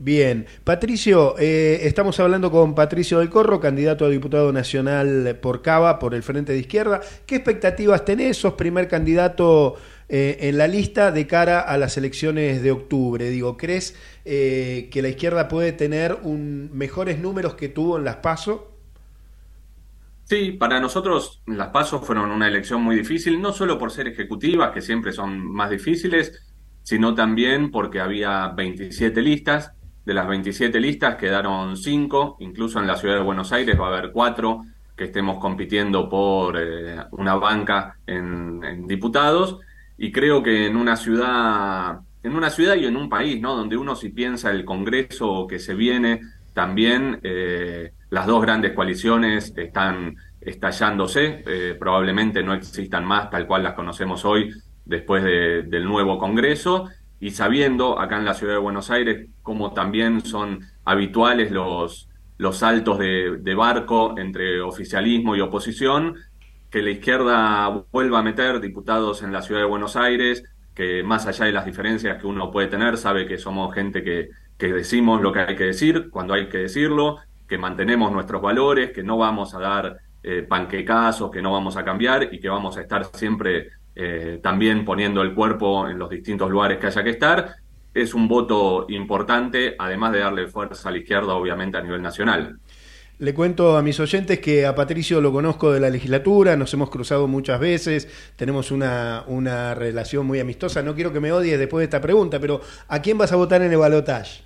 Bien, Patricio, eh, estamos hablando con Patricio del Corro, candidato a diputado nacional por Cava, por el Frente de Izquierda. ¿Qué expectativas tenés? Sos primer candidato eh, en la lista de cara a las elecciones de octubre. Digo, ¿crees eh, que la izquierda puede tener un, mejores números que tuvo en las PASO? Sí, para nosotros las PASO fueron una elección muy difícil, no solo por ser ejecutivas, que siempre son más difíciles, sino también porque había 27 listas de las 27 listas quedaron 5, incluso en la ciudad de Buenos Aires va a haber 4 que estemos compitiendo por eh, una banca en, diputados. Y creo que en una ciudad en una ciudad y en un país, ¿no? Donde uno si piensa el Congreso que se viene, también eh, las dos grandes coaliciones están estallándose, eh, probablemente no existan más tal cual las conocemos hoy después del nuevo Congreso y sabiendo acá en la ciudad de Buenos Aires cómo también son habituales los, los saltos de, de, barco entre oficialismo y oposición, que la izquierda vuelva a meter diputados en la ciudad de Buenos Aires, que más allá de las diferencias que uno puede tener, sabe que somos gente que, que decimos lo que hay que decir cuando hay que decirlo, que mantenemos nuestros valores, que no vamos a dar eh, panquecazos, que no vamos a cambiar y que vamos a estar siempre eh, también poniendo el cuerpo en los distintos lugares que haya que estar, es un voto importante, además de darle fuerza a la izquierda, obviamente, a nivel nacional. Le cuento a mis oyentes que a Patricio lo conozco de la legislatura, nos hemos cruzado muchas veces, tenemos una, una relación muy amistosa. No quiero que me odies después de esta pregunta, pero ¿a quién vas a votar en el balotaje?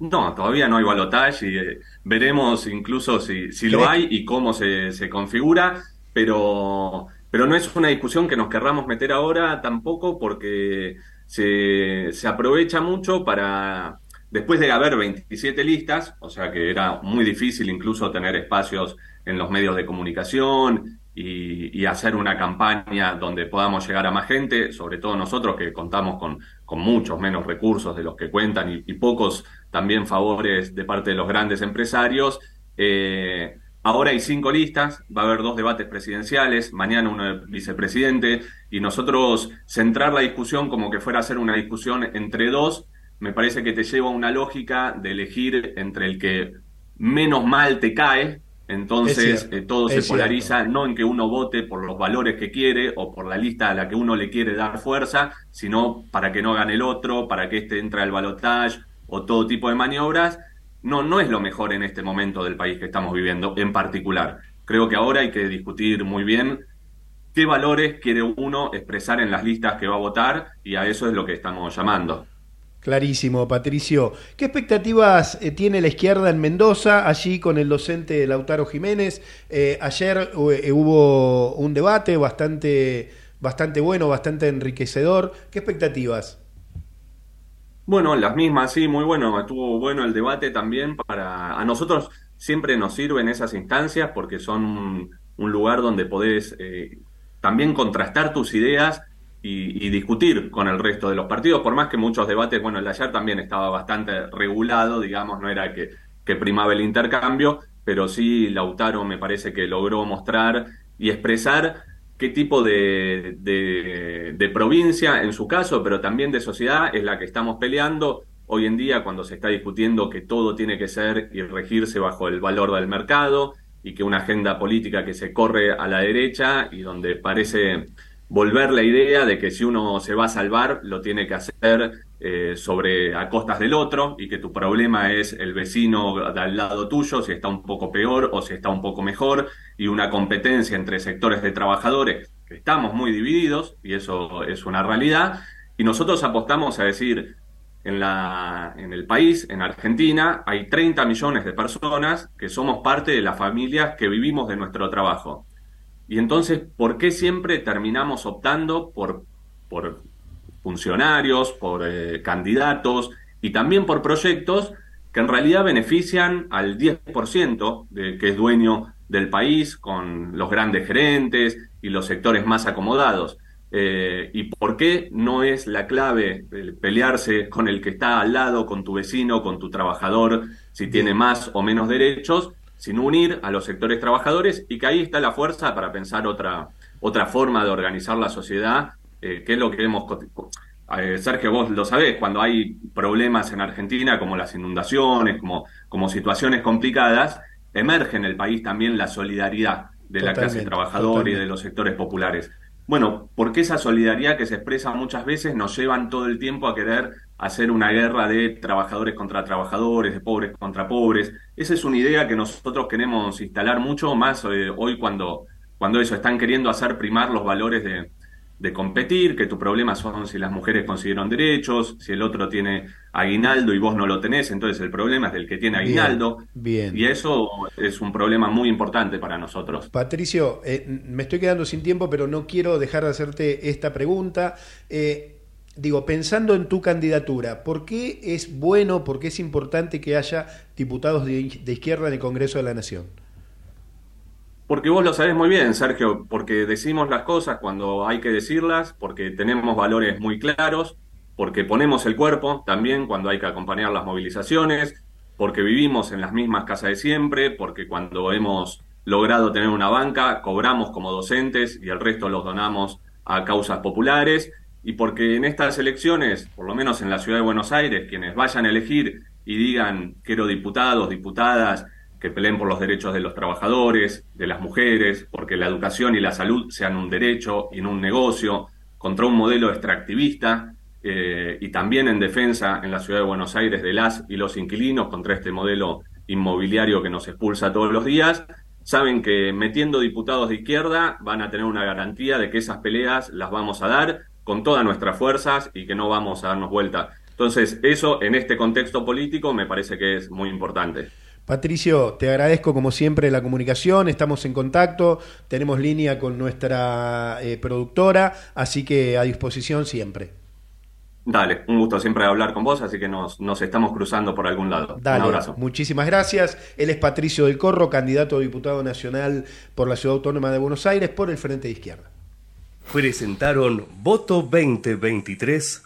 No, todavía no hay balotaje y eh, veremos incluso si, si lo hay y cómo se, se configura, pero pero no es una discusión que nos querramos meter ahora tampoco porque se, se aprovecha mucho para, después de haber 27 listas, o sea que era muy difícil incluso tener espacios en los medios de comunicación y, hacer una campaña donde podamos llegar a más gente, sobre todo nosotros que contamos con, con muchos menos recursos de los que cuentan y, pocos también favores de parte de los grandes empresarios. Eh, ahora hay cinco listas, va a haber dos debates presidenciales, mañana uno de vicepresidente, y nosotros centrar la discusión como que fuera a ser una discusión entre dos, me parece que te lleva a una lógica de elegir entre el que menos mal te cae, entonces eh, todo se polariza no en que uno vote por los valores que quiere o por la lista a la que uno le quiere dar fuerza, sino para que no gane el otro, para que este entre al balotage o todo tipo de maniobras. No, no es lo mejor en este momento del país que estamos viviendo en particular. Creo que ahora hay que discutir muy bien qué valores quiere uno expresar en las listas que va a votar y a eso es lo que estamos llamando. Clarísimo, Patricio. ¿Qué expectativas eh, tiene la izquierda en Mendoza, allí con el docente Lautaro Jiménez? Eh, ayer eh, hubo un debate bastante, bastante bueno, bastante enriquecedor. ¿Qué expectativas? Bueno, las mismas, sí, muy bueno. Estuvo bueno el debate también para... A nosotros siempre nos sirven esas instancias porque son un, lugar donde podés también contrastar tus ideas y, discutir con el resto de los partidos, por más que muchos debates, bueno, el de ayer también estaba bastante regulado, digamos, no era que, que primaba el intercambio, pero sí Lautaro me parece que logró mostrar y expresar qué tipo de, de, provincia, en su caso, pero también de sociedad, es la que estamos peleando hoy en día cuando se está discutiendo que todo tiene que ser y regirse bajo el valor del mercado y que una agenda política que se corre a la derecha y donde parece volver la idea de que si uno se va a salvar, lo tiene que hacer eh, sobre a costas del otro y que tu problema es el vecino al lado tuyo, si está un poco peor o si está un poco mejor, y una competencia entre sectores de trabajadores que estamos muy divididos, y eso es una realidad, y nosotros apostamos a decir, en, la, en el país, en Argentina, hay 30 millones de personas que somos parte de las familias que vivimos de nuestro trabajo. Y entonces, ¿por qué siempre terminamos optando por, por funcionarios, por eh, candidatos y también por proyectos que en realidad benefician al 10% de, que es dueño del país, con los grandes gerentes y los sectores más acomodados? Eh, ¿Y por qué no es la clave pelearse con el que está al lado, con tu vecino, con tu trabajador, si tiene más o menos derechos, sino unir a los sectores trabajadores y que ahí está la fuerza para pensar otra, otra forma de organizar la sociedad, eh, que es lo que vemos. Eh, Sergio, vos lo sabés, cuando hay problemas en Argentina como las inundaciones, como, como situaciones complicadas, emerge en el país también la solidaridad de la clase trabajadora y de los sectores populares. Bueno, porque esa solidaridad que se expresa muchas veces nos llevan todo el tiempo a querer hacer una guerra de trabajadores contra trabajadores, de pobres contra pobres. Esa es una idea que nosotros queremos instalar mucho más eh, hoy cuando, cuando eso, están queriendo hacer primar los valores de, de competir, que tu problema son si las mujeres consiguieron derechos, si el otro tiene aguinaldo y vos no lo tenés, entonces el problema es del que tiene aguinaldo. Bien. Y eso es un problema muy importante para nosotros. Patricio, eh, me estoy quedando sin tiempo, pero no quiero dejar de hacerte esta pregunta. Eh, digo, pensando en tu candidatura, ¿por qué es bueno, por qué es importante que haya diputados de, izquierda en el Congreso de la Nación? Porque vos lo sabés muy bien, Sergio, porque decimos las cosas cuando hay que decirlas, porque tenemos valores muy claros, porque ponemos el cuerpo también cuando hay que acompañar las movilizaciones, porque vivimos en las mismas casas de siempre, porque cuando hemos logrado tener una banca, cobramos como docentes y el resto los donamos a causas populares y porque en estas elecciones, por lo menos en la ciudad de Buenos Aires, quienes vayan a elegir y digan quiero diputados, diputadas que peleen por los derechos de los trabajadores, de las mujeres, porque la educación y la salud sean un derecho y no un negocio, contra un modelo extractivista eh, y también en defensa en la ciudad de Buenos Aires de las y los inquilinos contra este modelo inmobiliario que nos expulsa todos los días, saben que metiendo diputados de izquierda van a tener una garantía de que esas peleas las vamos a dar con todas nuestras fuerzas y que no vamos a darnos vuelta. Entonces, eso en este contexto político me parece que es muy importante. Patricio, te agradezco como siempre la comunicación, estamos en contacto, tenemos línea con nuestra eh, productora, así que a disposición siempre. Dale, un gusto siempre hablar con vos, así que nos, nos estamos cruzando por algún lado. Dale, un abrazo. Muchísimas gracias. Él es Patricio del Corro, candidato a diputado nacional por la Ciudad Autónoma de Buenos Aires por el Frente de Izquierda. Presentaron Voto 2023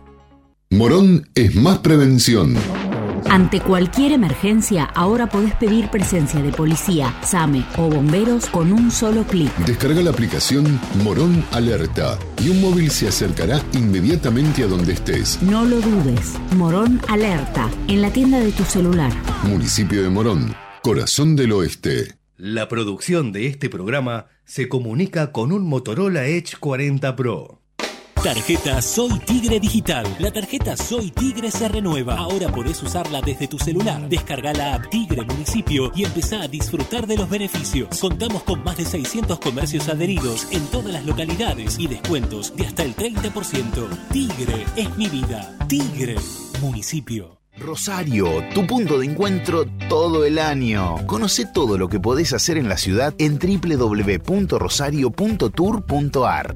Morón es más prevención. Ante cualquier emergencia, ahora podés pedir presencia de policía, SAME o bomberos con un solo clic. Descarga la aplicación Morón Alerta y un móvil se acercará inmediatamente a donde estés. No lo dudes. Morón Alerta, en la tienda de tu celular. Municipio de Morón, corazón del oeste. La producción de este programa se comunica con un Motorola Edge 40 Pro. Tarjeta Soy Tigre Digital. La tarjeta Soy Tigre se renueva. Ahora podés usarla desde tu celular. Descarga la app Tigre Municipio y empezá a disfrutar de los beneficios. Contamos con más de 600 comercios adheridos en todas las localidades y descuentos de hasta el 30%. Tigre es mi vida. Tigre Municipio. Rosario, tu punto de encuentro todo el año. Conoce todo lo que podés hacer en la ciudad en www.rosario.tour.ar.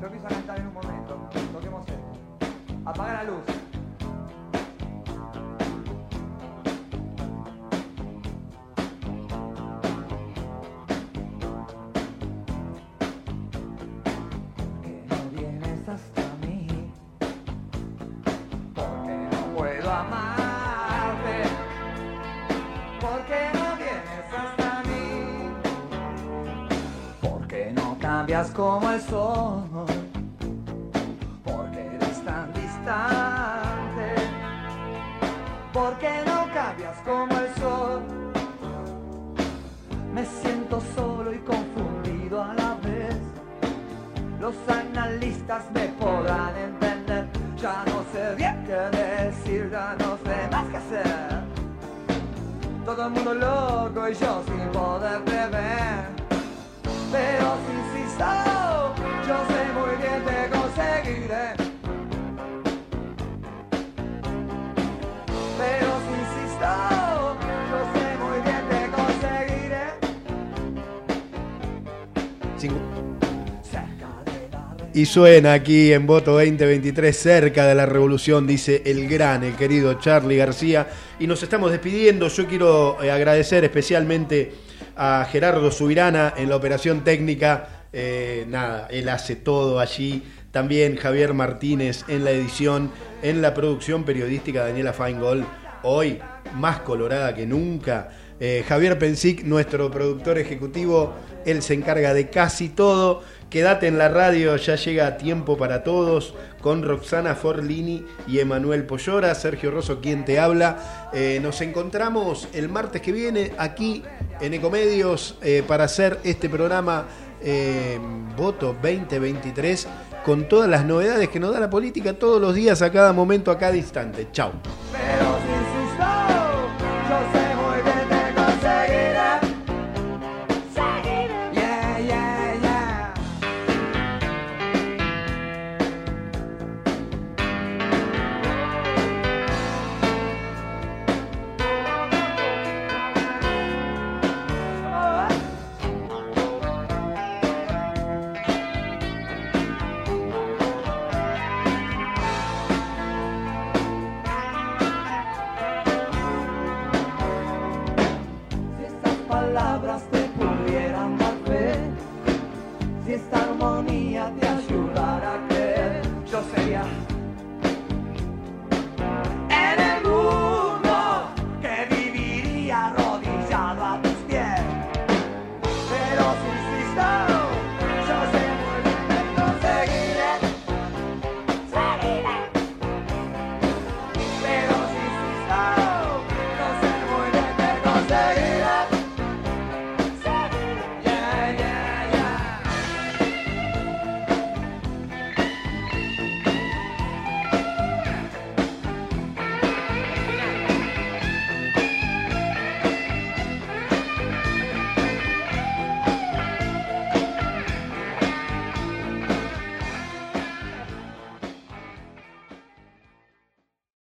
Yo empiezo a cantar en un momento. Toquemos esto. Apaga la luz. Cambias como el sol. Y suena aquí en voto 2023 cerca de la revolución, dice el gran, el querido Charlie García. Y nos estamos despidiendo. Yo quiero eh, agradecer especialmente a Gerardo Subirana en la operación técnica. Eh, nada, él hace todo allí. También Javier Martínez en la edición, en la producción periodística Daniela Feingold. Hoy más colorada que nunca. Eh, Javier Pensic, nuestro productor ejecutivo, él se encarga de casi todo. Quédate en la radio, ya llega tiempo para todos con Roxana Forlini y Emanuel Pollora, Sergio Rosso quien te habla. Eh, nos encontramos el martes que viene aquí en Ecomedios eh, para hacer este programa eh, Voto 2023 con todas las novedades que nos da la política todos los días, a cada momento, a cada instante. Chao.